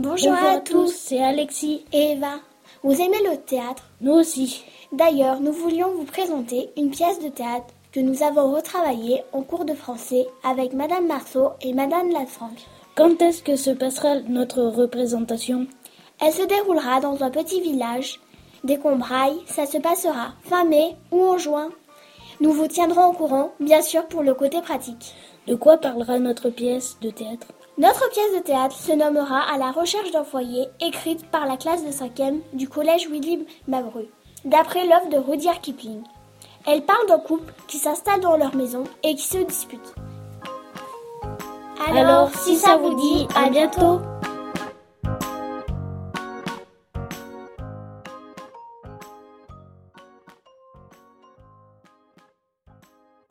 Bonjour, à, tous, c'est Alexis et Eva. Vous aimez le théâtre? Nous aussi. D'ailleurs, nous voulions vous présenter une pièce de théâtre que nous avons retravaillée en cours de français avec Madame Marceau et Madame Lafranc. Quand est-ce que se passera notre représentation? Elle se déroulera dans un petit village. Dès qu'on braille, ça se passera fin mai ou en juin. Nous vous tiendrons au courant, bien sûr, pour le côté pratique. De quoi parlera notre pièce de théâtre? Notre pièce de théâtre se nommera À la recherche d'un foyer, écrite par la classe de 5e du collège William Mabru, d'après l'œuvre de Rudyard Kipling. Elle parle d'un couple qui s'installe dans leur maison et qui se dispute. Alors, si ça vous dit, à bientôt